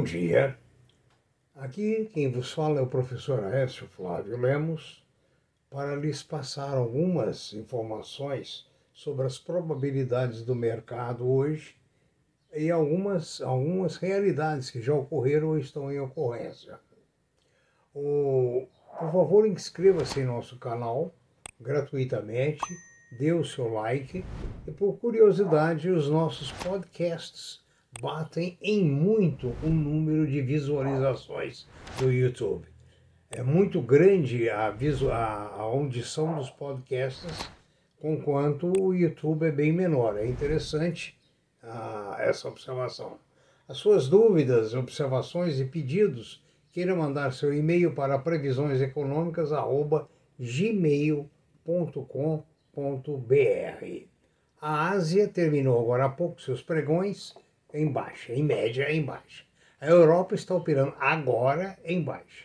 Bom dia. Aqui quem vos fala é o professor Aécio Flávio Lemos para lhes passar algumas informações sobre as probabilidades do mercado hoje e algumas, algumas realidades que já ocorreram ou estão em ocorrência. O, por favor, inscreva-se em nosso canal gratuitamente, dê o seu like e, por curiosidade, os nossos podcasts batem em muito o número de visualizações do YouTube. É muito grande a, a, a audição dos podcasts, conquanto o YouTube é bem menor. É interessante ah, essa observação. As suas dúvidas, observações e pedidos, queira mandar seu e-mail para previsõeseconômicas.gmail.com.br. A Ásia terminou agora há pouco seus pregões em baixa, em média em baixa. A Europa está operando agora em baixa.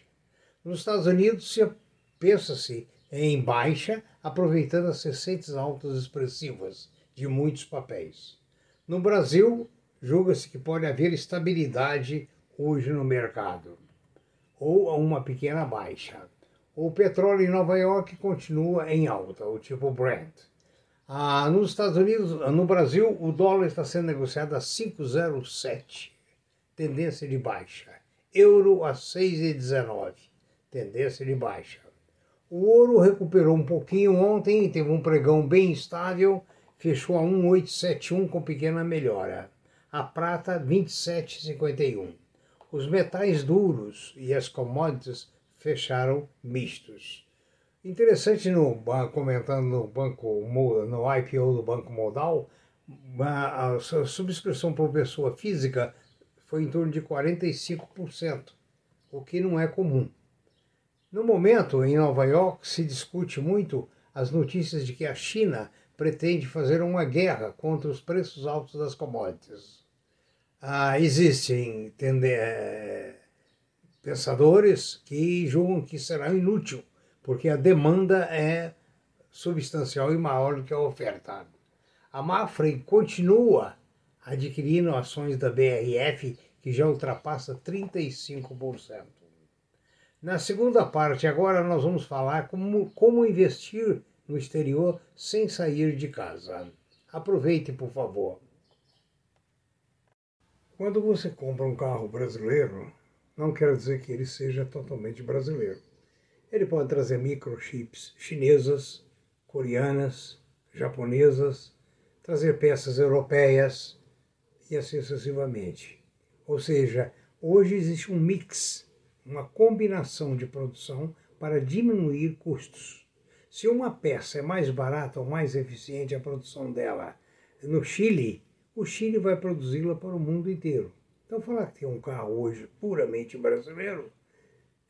Nos Estados Unidos, pensa-se em baixa, aproveitando as receitas altas expressivas de muitos papéis. No Brasil, julga-se que pode haver estabilidade hoje no mercado, ou uma pequena baixa. O petróleo em Nova York continua em alta, o tipo Brent. Ah, nos Estados Unidos, no Brasil, o dólar está sendo negociado a 5,07, tendência de baixa. Euro a 6,19, tendência de baixa. O ouro recuperou um pouquinho ontem, teve um pregão bem estável, fechou a 1,871 com pequena melhora. A prata 27,51. Os metais duros e as commodities fecharam mistos. Interessante, no, comentando no banco, no IPO do Banco Modal, a, subscrição por pessoa física foi em torno de 45%, o que não é comum. No momento, em Nova York, se discute muito as notícias de que a China pretende fazer uma guerra contra os preços altos das commodities. Ah, existem é, pensadores que julgam que será inútil porque a demanda é substancial e maior do que a oferta. A Mafre continua adquirindo ações da BRF, que já ultrapassa 35%. Na segunda parte, agora nós vamos falar como, como investir no exterior sem sair de casa. Aproveite, por favor. Quando você compra um carro brasileiro, não quer dizer que ele seja totalmente brasileiro. Ele pode trazer microchips chinesas, coreanas, japonesas, trazer peças europeias e assim sucessivamente. Ou seja, hoje existe um mix, uma combinação de produção para diminuir custos. Se uma peça é mais barata ou mais eficiente a produção dela no Chile, o Chile vai produzi-la para o mundo inteiro. Então, falar que tem um carro hoje puramente brasileiro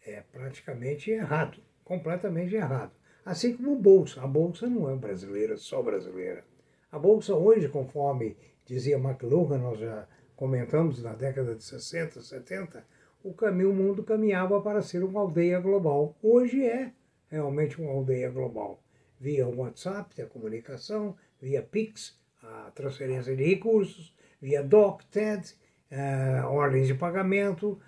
é praticamente errado, completamente errado. Assim como a Bolsa. A Bolsa não é brasileira, só brasileira. A Bolsa hoje, conforme dizia McLuhan, nós já comentamos na década de 60, 70, o caminho, o mundo caminhava para ser uma aldeia global. Hoje é realmente uma aldeia global. Via WhatsApp, a comunicação, via Pix, a transferência de recursos, via DOC, TED, uh, ordens de pagamento,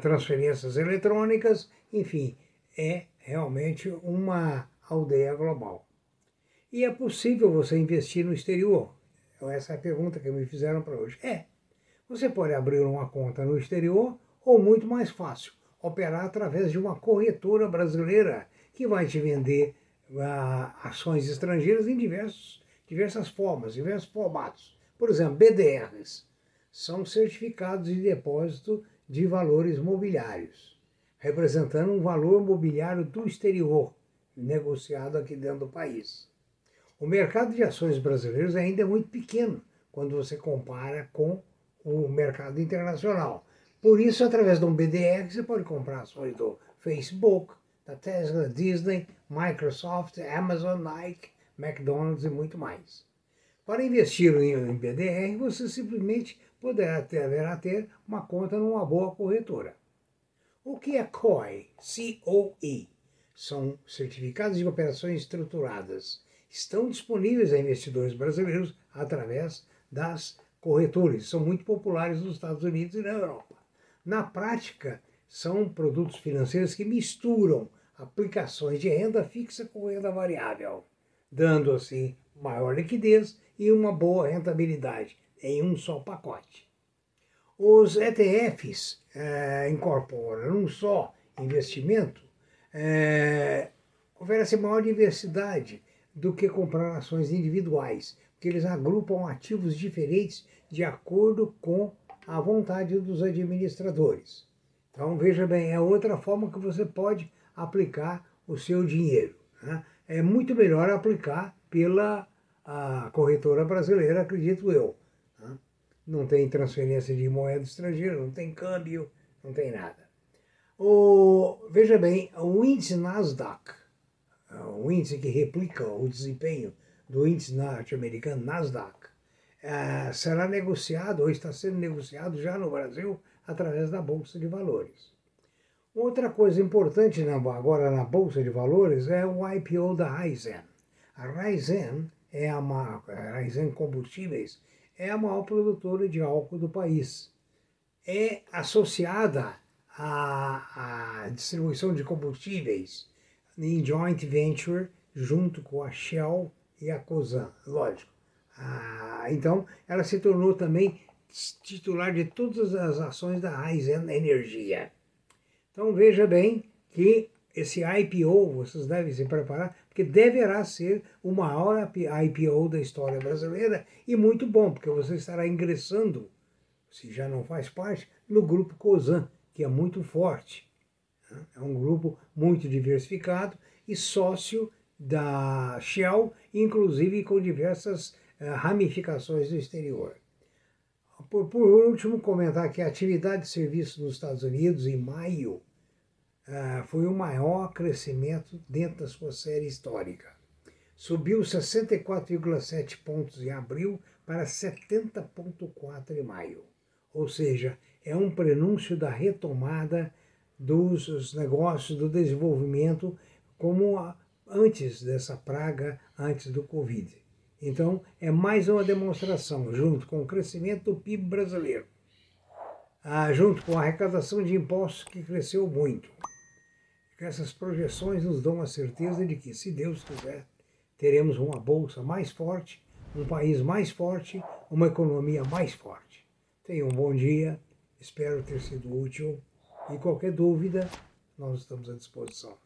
transferências eletrônicas, enfim, é realmente uma aldeia global. E é possível você investir no exterior? Essa é a pergunta que me fizeram para hoje. É. Você pode abrir uma conta no exterior ou, muito mais fácil, operar através de uma corretora brasileira que vai te vender uh, ações estrangeiras em diversos, diversas formas, diversos formatos. Por exemplo, BDRs são certificados de depósito de valores mobiliários, representando um valor mobiliário do exterior, negociado aqui dentro do país. O mercado de ações brasileiros ainda é muito pequeno quando você compara com o mercado internacional. Por isso, através de um BDR, você pode comprar ações do Facebook, da Tesla, Disney, Microsoft, Amazon, Nike, McDonald's e muito mais. Para investir em BDR, você simplesmente poderá ter, haverá ter uma conta numa boa corretora. O que é COI? C-O-I. São certificados de operações estruturadas. Estão disponíveis a investidores brasileiros através das corretoras. São muito populares nos Estados Unidos e na Europa. Na prática, são produtos financeiros que misturam aplicações de renda fixa com renda variável, dando assim maior liquidez e uma boa rentabilidade em um só pacote. Os ETFs é, incorporam não só investimento, é, oferecem maior diversidade do que comprar ações individuais, porque eles agrupam ativos diferentes de acordo com a vontade dos administradores. Então, veja bem, é outra forma que você pode aplicar o seu dinheiro. Né? É muito melhor aplicar pela corretora brasileira, acredito eu. Não tem transferência de moeda estrangeira, não tem câmbio, não tem nada. O, veja bem, o índice Nasdaq, o índice que replica o desempenho do índice norte-americano Nasdaq, é, será negociado ou está sendo negociado já no Brasil através da Bolsa de Valores. Outra coisa importante na, agora na Bolsa de Valores é o IPO da Raizen. A Raizen é a, maior, a Raizen Combustíveis é a maior produtora de álcool do país. É associada à, à distribuição de combustíveis em joint venture junto com a Shell e a Cosan, lógico. Ah, então, ela se tornou também titular de todas as ações da Raizen Energia. Então, veja bem que esse IPO, vocês devem se preparar, porque deverá ser o maior IPO da história brasileira e muito bom, porque você estará ingressando, se já não faz parte, no grupo COSAN, que é muito forte. Né? É um grupo muito diversificado e sócio da Shell, inclusive com diversas uh, ramificações do exterior. Por, por, último, comentar que a atividade de serviço nos Estados Unidos, em maio, uh, foi o maior crescimento dentro da sua série histórica. Subiu 64,7 pontos em abril para 70,4 em maio. Ou seja, é um prenúncio da retomada dos negócios, do desenvolvimento, como antes dessa praga, antes do Covid. Então, é mais uma demonstração, junto com o crescimento do PIB brasileiro, ah, junto com a arrecadação de impostos que cresceu muito. Essas projeções nos dão a certeza de que, se Deus quiser, teremos uma bolsa mais forte, um país mais forte, uma economia mais forte. Tenha um bom dia, espero ter sido útil e qualquer dúvida, nós estamos à disposição.